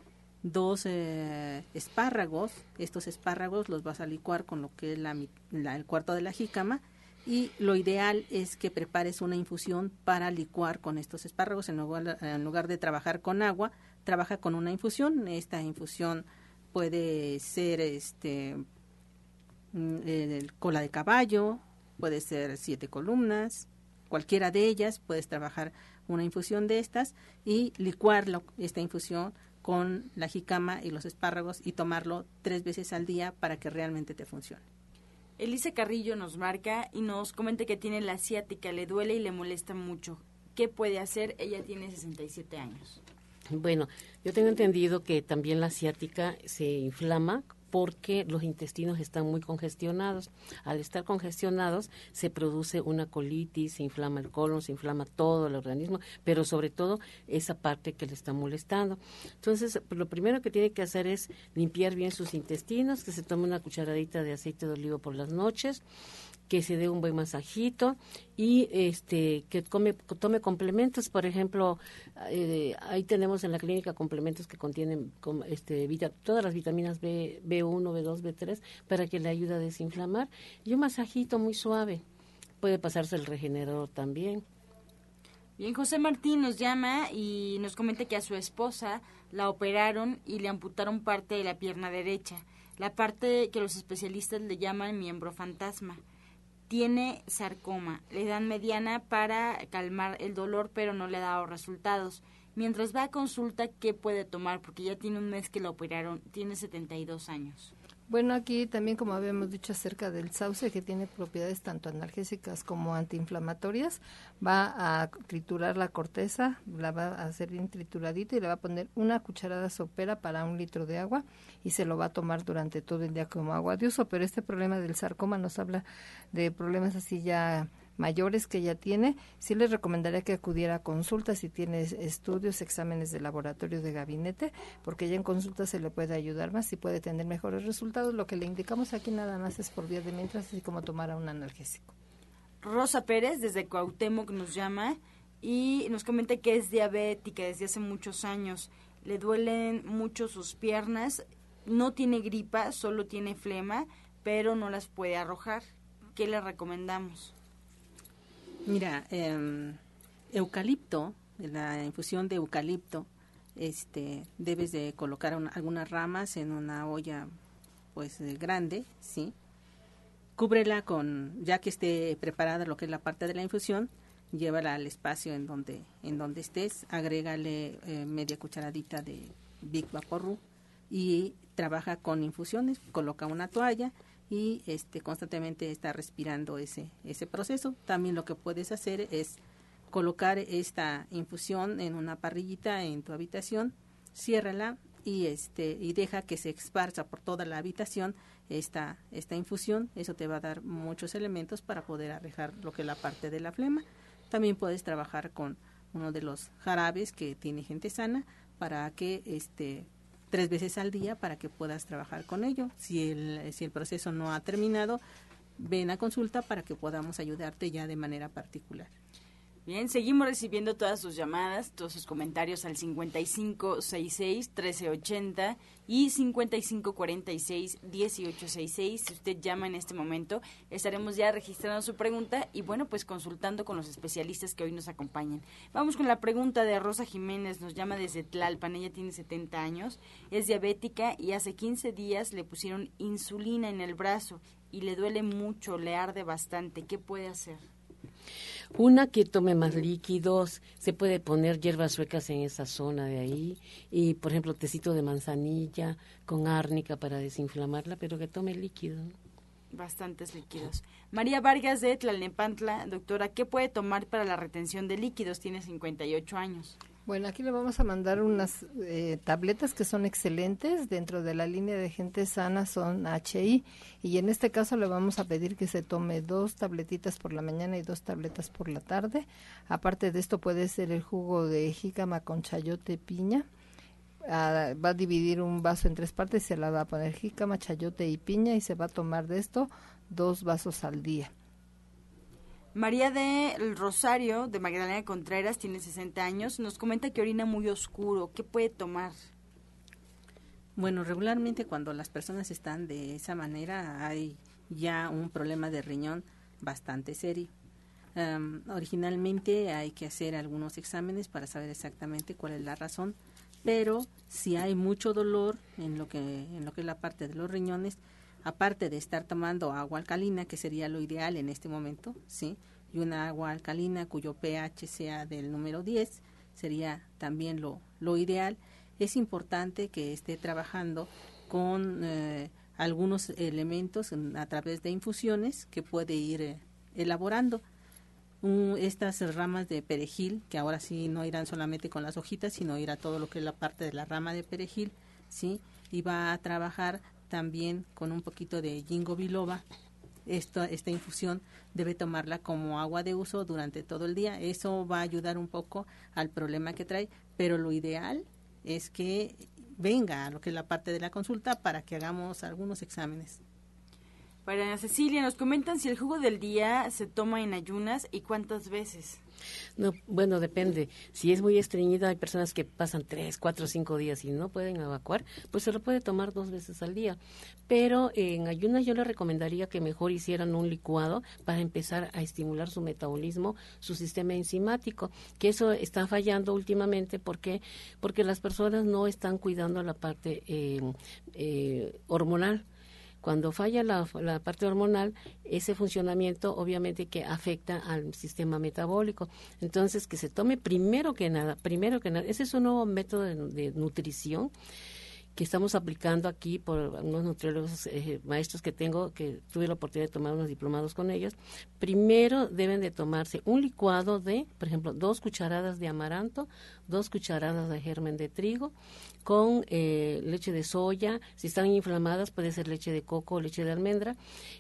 dos eh, espárragos. Estos espárragos los vas a licuar con lo que es la, el cuarto de la jícama y lo ideal es que prepares una infusión para licuar con estos espárragos en lugar, en lugar de trabajar con agua, trabaja con una infusión. Esta infusión puede ser este mm, cola de caballo, puede ser siete columnas, cualquiera de ellas puedes trabajar una infusión de estas y licuar esta infusión con la jicama y los espárragos y tomarlo tres veces al día para que realmente te funcione. Elisa Carrillo nos marca y nos comenta que tiene la asiática, le duele y le molesta mucho. ¿Qué puede hacer? Ella tiene 67 años. Bueno, yo tengo entendido que también la asiática se inflama porque los intestinos están muy congestionados. Al estar congestionados se produce una colitis, se inflama el colon, se inflama todo el organismo, pero sobre todo esa parte que le está molestando. Entonces, lo primero que tiene que hacer es limpiar bien sus intestinos, que se tome una cucharadita de aceite de olivo por las noches, que se dé un buen masajito y este que come, tome complementos, por ejemplo, eh, ahí tenemos en la clínica complementos que contienen este, todas las vitaminas B, B1, B2, B3 para que le ayude a desinflamar y un masajito muy suave. Puede pasarse el regenerador también. Bien, José Martín nos llama y nos comenta que a su esposa la operaron y le amputaron parte de la pierna derecha, la parte que los especialistas le llaman miembro fantasma tiene sarcoma. Le dan mediana para calmar el dolor, pero no le ha dado resultados. Mientras va a consulta, ¿qué puede tomar? Porque ya tiene un mes que la operaron, tiene 72 años. Bueno, aquí también, como habíamos dicho acerca del sauce, que tiene propiedades tanto analgésicas como antiinflamatorias, va a triturar la corteza, la va a hacer bien trituradita y le va a poner una cucharada sopera para un litro de agua y se lo va a tomar durante todo el día como agua de uso. Pero este problema del sarcoma nos habla de problemas así ya mayores que ella tiene, sí les recomendaría que acudiera a consulta si tiene estudios, exámenes de laboratorio de gabinete, porque ya en consulta se le puede ayudar más y puede tener mejores resultados. Lo que le indicamos aquí nada más es por vía de mientras, así como tomar un analgésico. Rosa Pérez desde Cuauhtémoc nos llama y nos comenta que es diabética desde hace muchos años. Le duelen mucho sus piernas, no tiene gripa, solo tiene flema, pero no las puede arrojar. ¿Qué le recomendamos? Mira, eh, eucalipto, la infusión de eucalipto, este, debes de colocar algunas ramas en una olla, pues grande, sí. Cúbrela con, ya que esté preparada lo que es la parte de la infusión, llévala al espacio en donde, en donde estés, agrégale eh, media cucharadita de Big Vaporru y trabaja con infusiones, coloca una toalla y este constantemente está respirando ese ese proceso. También lo que puedes hacer es colocar esta infusión en una parrillita en tu habitación, ciérrala y este y deja que se esparza por toda la habitación esta esta infusión, eso te va a dar muchos elementos para poder arrejar lo que es la parte de la flema. También puedes trabajar con uno de los jarabes que tiene gente sana para que este tres veces al día para que puedas trabajar con ello. Si el, si el proceso no ha terminado, ven a consulta para que podamos ayudarte ya de manera particular. Bien, seguimos recibiendo todas sus llamadas, todos sus comentarios al 5566-1380 y 5546-1866. Si usted llama en este momento, estaremos ya registrando su pregunta y bueno, pues consultando con los especialistas que hoy nos acompañan. Vamos con la pregunta de Rosa Jiménez, nos llama desde Tlalpan, ella tiene 70 años, es diabética y hace 15 días le pusieron insulina en el brazo y le duele mucho, le arde bastante. ¿Qué puede hacer? Una que tome más líquidos, se puede poner hierbas suecas en esa zona de ahí y, por ejemplo, tecito de manzanilla con árnica para desinflamarla, pero que tome líquido. Bastantes líquidos. María Vargas de Tlalnepantla, doctora, ¿qué puede tomar para la retención de líquidos? Tiene 58 años. Bueno, aquí le vamos a mandar unas eh, tabletas que son excelentes. Dentro de la línea de gente sana son HI. Y en este caso le vamos a pedir que se tome dos tabletitas por la mañana y dos tabletas por la tarde. Aparte de esto puede ser el jugo de jícama con chayote piña. Ah, va a dividir un vaso en tres partes, se la va a poner jícama, chayote y piña y se va a tomar de esto dos vasos al día. María del Rosario, de Magdalena Contreras, tiene 60 años, nos comenta que orina muy oscuro. ¿Qué puede tomar? Bueno, regularmente cuando las personas están de esa manera hay ya un problema de riñón bastante serio. originalmente hay que hacer algunos exámenes para saber exactamente cuál es la razón, pero si hay mucho dolor en lo que en lo que es la parte de los riñones, aparte de estar tomando agua alcalina, que sería lo ideal en este momento, sí, y una agua alcalina cuyo pH sea del número 10, sería también lo, lo ideal. Es importante que esté trabajando con eh, algunos elementos a través de infusiones que puede ir eh, elaborando. estas ramas de perejil, que ahora sí no irán solamente con las hojitas, sino irá todo lo que es la parte de la rama de perejil, ¿sí? Y va a trabajar también con un poquito de jingo biloba. Esta, esta infusión debe tomarla como agua de uso durante todo el día. Eso va a ayudar un poco al problema que trae, pero lo ideal es que venga a lo que es la parte de la consulta para que hagamos algunos exámenes. Para Cecilia, nos comentan si el jugo del día se toma en ayunas y cuántas veces. No, bueno, depende. Si es muy estreñida, hay personas que pasan tres, cuatro, cinco días y no pueden evacuar, pues se lo puede tomar dos veces al día. Pero en ayunas yo le recomendaría que mejor hicieran un licuado para empezar a estimular su metabolismo, su sistema enzimático, que eso está fallando últimamente porque porque las personas no están cuidando la parte eh, eh, hormonal cuando falla la, parte hormonal, ese funcionamiento obviamente que afecta al sistema metabólico. Entonces, que se tome primero que nada, primero que nada, ese es un nuevo método de nutrición que estamos aplicando aquí por unos nutriólogos eh, maestros que tengo, que tuve la oportunidad de tomar unos diplomados con ellos, primero deben de tomarse un licuado de, por ejemplo, dos cucharadas de amaranto, dos cucharadas de germen de trigo, con eh, leche de soya, si están inflamadas puede ser leche de coco o leche de almendra,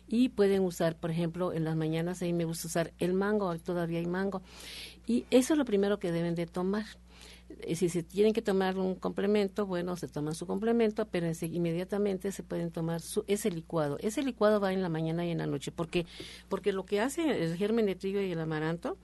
y pueden usar, por ejemplo, en las mañanas ahí me gusta usar el mango, todavía hay mango, y eso es lo primero que deben de tomar si se tienen que tomar un complemento, bueno, se toman su complemento, pero inmediatamente se pueden tomar su, ese licuado. Ese licuado va en la mañana y en la noche, porque porque lo que hace el germen de trigo y el amaranto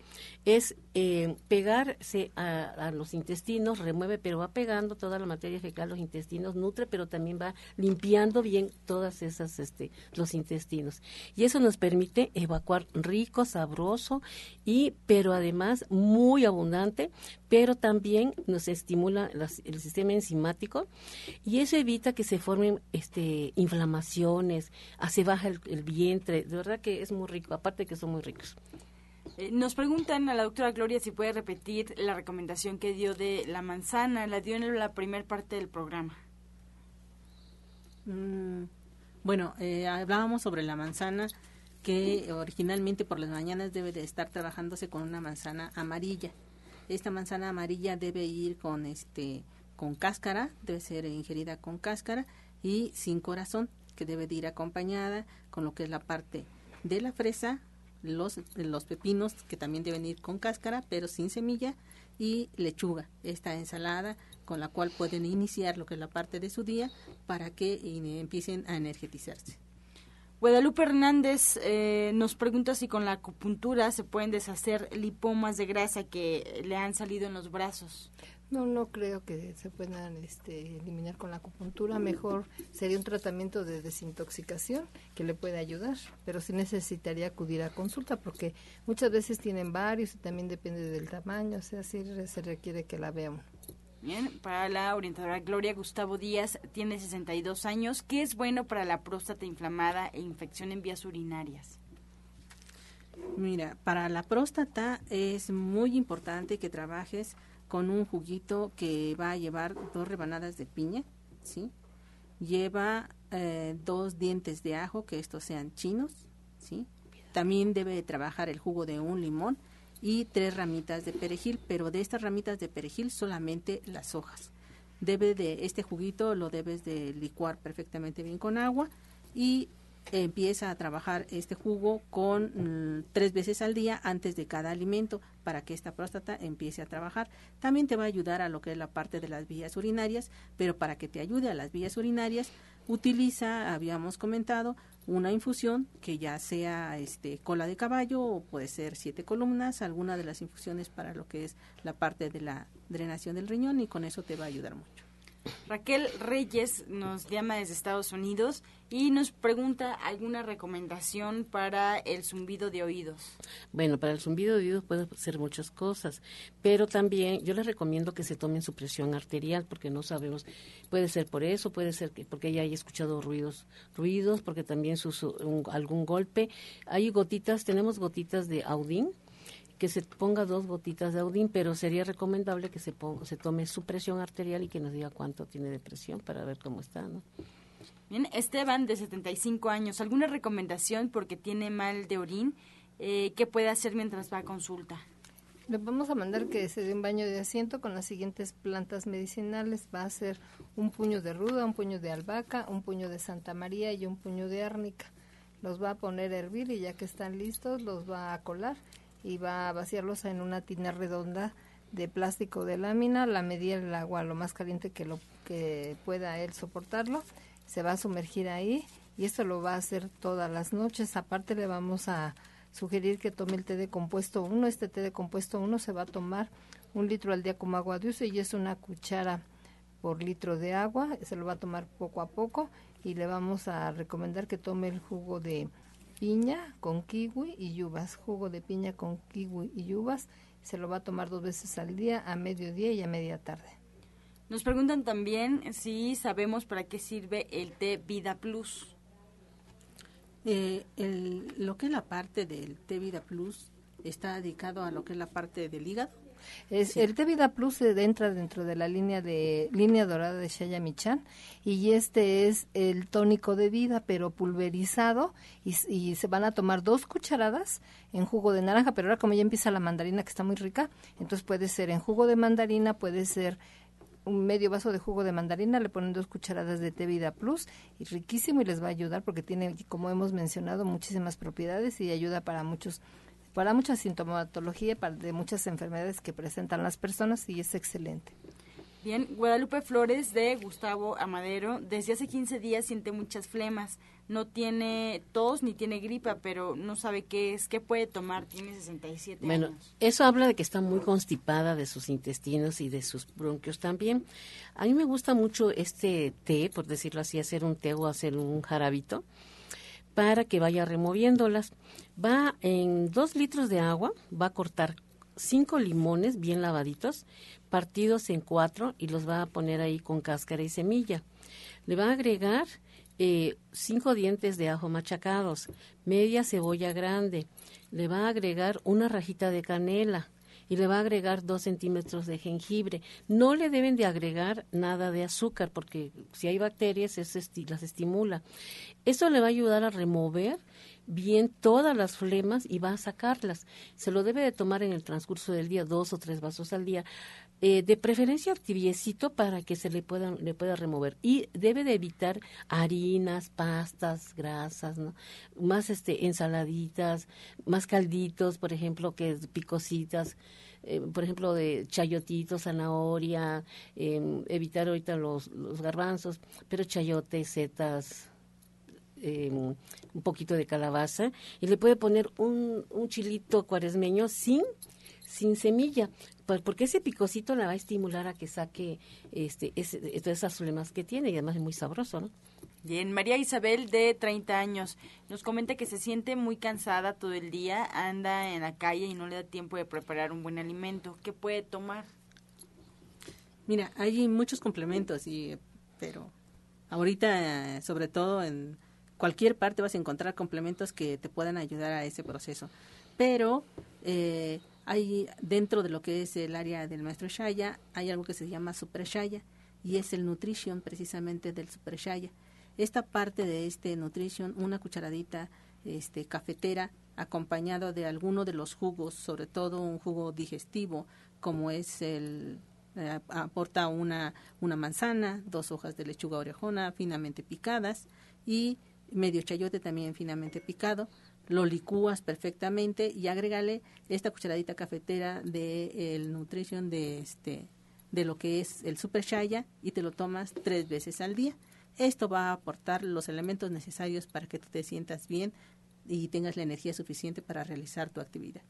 es eh, pegarse a, los intestinos, remueve, pero va pegando toda la materia fecal, los intestinos, nutre, pero también va limpiando bien todas esas, este, los intestinos. Y eso nos permite evacuar rico, sabroso, y, pero además muy abundante, pero también nos estimula el sistema enzimático y eso evita que se formen este, inflamaciones, hace baja el, vientre, de verdad que es muy rico, aparte que son muy ricos. Eh, nos preguntan a la doctora Gloria si puede repetir la recomendación que dio de la manzana, la dio en la primera parte del programa. Mm, bueno, eh, hablábamos sobre la manzana que originalmente por las mañanas debe de estar trabajándose con una manzana amarilla esta manzana amarilla debe ir con este con cáscara, debe ser ingerida con cáscara y sin corazón, que debe de ir acompañada con lo que es la parte de la fresa, los, los pepinos que también deben ir con cáscara, pero sin semilla, y lechuga, esta ensalada con la cual pueden iniciar lo que es la parte de su día para que empiecen a energetizarse. Guadalupe Hernández eh, nos pregunta si con la acupuntura se pueden deshacer lipomas de grasa que le han salido en los brazos. No, no creo que se puedan este, eliminar con la acupuntura. Mejor sería un tratamiento de desintoxicación que le puede ayudar, pero sí necesitaría acudir a consulta porque muchas veces tienen varios y también depende del tamaño, o sea, sí se requiere que la veamos. Bien, para la orientadora Gloria Gustavo Díaz, tiene 62 años. ¿Qué es bueno para la próstata inflamada e infección en vías urinarias? Mira, para la próstata es muy importante que trabajes con un juguito que va a llevar dos rebanadas de piña, ¿sí? Lleva eh, dos dientes de ajo, que estos sean chinos, ¿sí? También debe trabajar el jugo de un limón y tres ramitas de perejil, pero de estas ramitas de perejil solamente las hojas. Debe de este juguito lo debes de licuar perfectamente bien con agua y empieza a trabajar este jugo con mm, tres veces al día antes de cada alimento para que esta próstata empiece a trabajar. También te va a ayudar a lo que es la parte de las vías urinarias, pero para que te ayude a las vías urinarias, utiliza, habíamos comentado, una infusión que ya sea este cola de caballo o puede ser siete columnas, alguna de las infusiones para lo que es la parte de la drenación del riñón y con eso te va a ayudar mucho. Raquel Reyes nos llama desde Estados Unidos y nos pregunta alguna recomendación para el zumbido de oídos. Bueno, para el zumbido de oídos puede ser muchas cosas, pero también yo les recomiendo que se tomen su presión arterial porque no sabemos, puede ser por eso, puede ser que porque ella haya escuchado ruidos, ruidos, porque también su, algún golpe. Hay gotitas, tenemos gotitas de Audin, que se ponga dos gotitas de Audin, pero sería recomendable que se, ponga, se tome su presión arterial y que nos diga cuánto tiene de presión para ver cómo está, ¿no? Bien, Esteban, de 75 años, ¿alguna recomendación porque tiene mal de orín? Eh, ¿Qué puede hacer mientras va a consulta? Le vamos a mandar que se dé un baño de asiento con las siguientes plantas medicinales. Va a ser un puño de ruda, un puño de albahaca, un puño de Santa María y un puño de árnica. Los va a poner a hervir y ya que están listos los va a colar y va a vaciarlos en una tina redonda de plástico de lámina, la medida el agua lo más caliente que lo que pueda él soportarlo, se va a sumergir ahí y esto lo va a hacer todas las noches. Aparte le vamos a sugerir que tome el té de compuesto 1. Este té de compuesto 1 se va a tomar un litro al día como agua de uso y es una cuchara por litro de agua. Se lo va a tomar poco a poco y le vamos a recomendar que tome el jugo de piña con kiwi y uvas, jugo de piña con kiwi y uvas. Se lo va a tomar dos veces al día, a mediodía y a media tarde. Nos preguntan también si sabemos para qué sirve el té Vida Plus. Eh, el, lo que es la parte del té Vida Plus está dedicado a lo que es la parte del hígado. Es, El té Vida Plus se entra dentro de la línea de línea dorada de Shaya Michan y este es el tónico de vida pero pulverizado y, y, se van a tomar dos cucharadas en jugo de naranja, pero ahora como ya empieza la mandarina que está muy rica, entonces puede ser en jugo de mandarina, puede ser un medio vaso de jugo de mandarina, le ponen dos cucharadas de té Vida Plus y riquísimo y les va a ayudar porque tiene, como hemos mencionado, muchísimas propiedades y ayuda para muchos para mucha sintomatología para de muchas enfermedades que presentan las personas y es excelente. Bien, Guadalupe Flores de Gustavo Amadero, desde hace 15 días siente muchas flemas, no tiene tos ni tiene gripa, pero no sabe qué es, qué puede tomar, tiene 67 bueno, años. eso habla de que está muy constipada de sus intestinos y de sus bronquios también. A mí me gusta mucho este té, por decirlo así, hacer un té o hacer un jarabito para que vaya removiéndolas. Va en dos litros de agua, va a cortar cinco limones bien lavaditos, partidos en cuatro y los va a poner ahí con cáscara y semilla. Le va a agregar eh, cinco dientes de ajo machacados, media cebolla grande, le va a agregar una rajita de canela y le va a agregar dos centímetros de jengibre. No le deben de agregar nada de azúcar porque si hay bacterias eso las estimula. Esto le va a ayudar a remover bien todas las flemas y va a sacarlas. Se lo debe de tomar en el transcurso del día, dos o tres vasos al día. Eh, de preferencia tibiecito para que se le pueda, le pueda remover. Y debe de evitar harinas, pastas, grasas. Más este, ensaladitas, más calditos, por ejemplo, que picositas. Eh, por ejemplo, de chayotitos, zanahoria, eh, evitar ahorita los, los garbanzos, pero chayotes, setas, eh, un poquito de calabaza y le puede poner un, un chilito cuaresmeño sin sin semilla, porque ese picocito la va a estimular a que saque este, ese, todas esas problemas que tiene y además es muy sabroso, ¿no? Bien, María Isabel de 30 años nos comenta que se siente muy cansada todo el día, anda en la calle y no le da tiempo de preparar un buen alimento. ¿Qué puede tomar? Mira, hay muchos complementos, y, pero ahorita, sobre todo en cualquier parte vas a encontrar complementos que te puedan ayudar a ese proceso. Pero eh, hay dentro de lo que es el área del maestro Shaya, hay algo que se llama Super Shaya y es el nutrition precisamente del Super Shaya. Esta parte de este nutrition, una cucharadita este, cafetera acompañado de alguno de los jugos, sobre todo un jugo digestivo como es el eh, aporta una, una manzana, dos hojas de lechuga orejona finamente picadas y medio chayote también finamente picado, lo licúas perfectamente y agrégale esta cucharadita cafetera de el nutrition de este de lo que es el super shaya y te lo tomas tres veces al día. Esto va a aportar los elementos necesarios para que tú te sientas bien y tengas la energía suficiente para realizar tu actividad.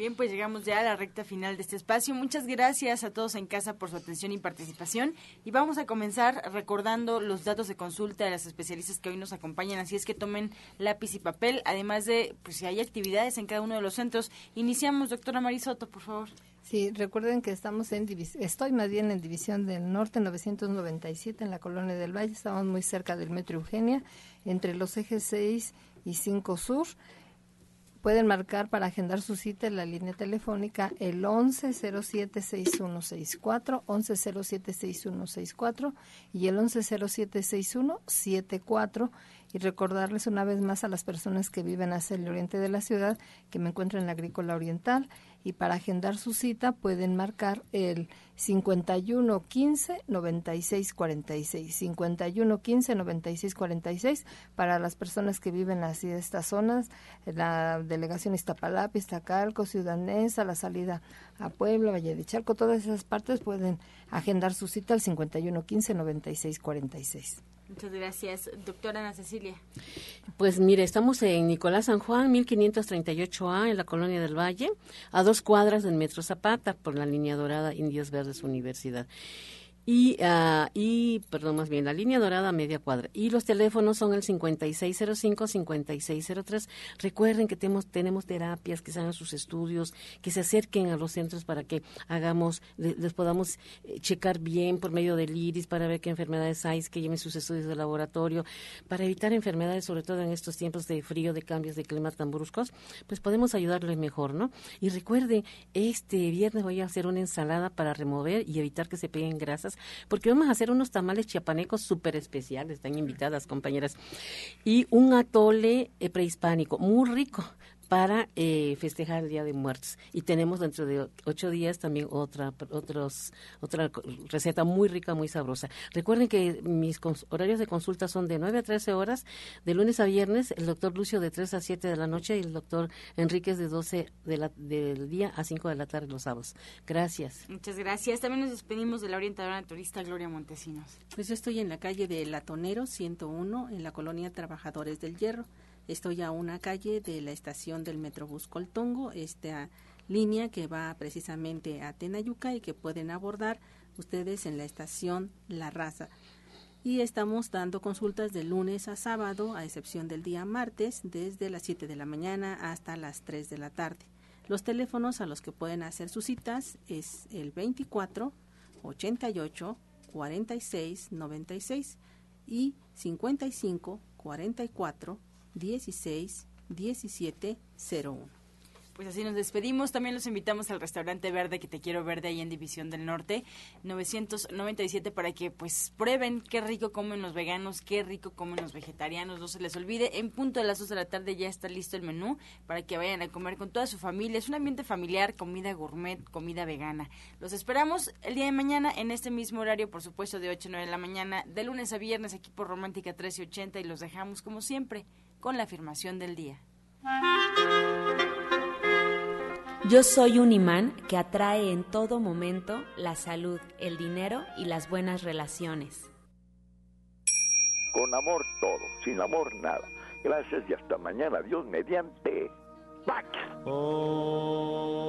Bien, pues llegamos ya a la recta final de este espacio. Muchas gracias a todos en casa por su atención y participación. Y vamos a comenzar recordando los datos de consulta de las especialistas que hoy nos acompañan. Así es que tomen lápiz y papel, además de, pues si hay actividades en cada uno de los centros. Iniciamos, doctora Marisoto, por favor. Sí, recuerden que estamos en estoy más bien en División del Norte 997 en la Colonia del Valle, estamos muy cerca del Metro Eugenia, entre los ejes 6 y 5 Sur. Pueden marcar para agendar su cita en la línea telefónica el 11076164, 11076164 y el 11076174 y recordarles una vez más a las personas que viven hacia el oriente de la ciudad que me encuentro en la Agrícola Oriental. Y para agendar su cita pueden marcar el 51 15 96 46 51 15 96 46 para las personas que viven así de estas zonas la delegación Iztapalapa, Iztacalco, Ciudad Neza, la salida a Puebla, Valle de Charco, todas esas partes pueden agendar su cita al 51 15 96 46 Muchas gracias. Doctora Ana Cecilia. Pues mire, estamos en Nicolás San Juan, 1538A, en la Colonia del Valle, a dos cuadras del Metro Zapata, por la línea dorada Indios Verdes Universidad y, uh, y, perdón, más bien, la línea dorada media cuadra. Y los teléfonos son el 5605-5603. Recuerden que tenemos, tenemos terapias, que se hagan sus estudios, que se acerquen a los centros para que hagamos, les, podamos eh, checar bien por medio del iris para ver qué enfermedades hay, que lleven sus estudios de laboratorio, para evitar enfermedades, sobre todo en estos tiempos de frío, de cambios de clima tan bruscos, pues podemos ayudarles mejor, ¿no? Y recuerden, este viernes voy a hacer una ensalada para remover y evitar que se peguen grasas porque vamos a hacer unos tamales chiapanecos súper especiales, están invitadas compañeras, y un atole eh, prehispánico muy rico para eh, festejar el Día de Muertos. Y tenemos dentro de ocho días también otra, otros, otra receta muy rica, muy sabrosa. Recuerden que mis horarios de consulta son de 9 a 13 horas, de lunes a viernes, el doctor Lucio de 3 a 7 de la noche y el doctor Enríquez de 12 de la, del día a 5 de la tarde los sábados. Gracias. Muchas gracias. También nos despedimos de la orientadora turista Gloria Montesinos. Pues yo estoy en la calle de Latonero 101, en la colonia Trabajadores del Hierro. Estoy a una calle de la estación del Metrobús Coltongo, esta línea que va precisamente a Tenayuca y que pueden abordar ustedes en la estación La Raza. Y estamos dando consultas de lunes a sábado, a excepción del día martes, desde las 7 de la mañana hasta las 3 de la tarde. Los teléfonos a los que pueden hacer sus citas es el 24 88 46 96 y 55 44 16 17 01. Pues así nos despedimos. También los invitamos al restaurante verde que te quiero verde ahí en División del Norte, 997 para que pues prueben qué rico comen los veganos, qué rico comen los vegetarianos. No se les olvide, en punto de las 2 de la tarde ya está listo el menú para que vayan a comer con toda su familia. Es un ambiente familiar, comida gourmet, comida vegana. Los esperamos el día de mañana en este mismo horario, por supuesto, de 8 a 9 de la mañana, de lunes a viernes aquí por Romántica 1380 y los dejamos como siempre con la afirmación del día. Yo soy un imán que atrae en todo momento la salud, el dinero y las buenas relaciones. Con amor todo, sin amor nada. Gracias y hasta mañana. Dios mediante. ¡Pax! Oh.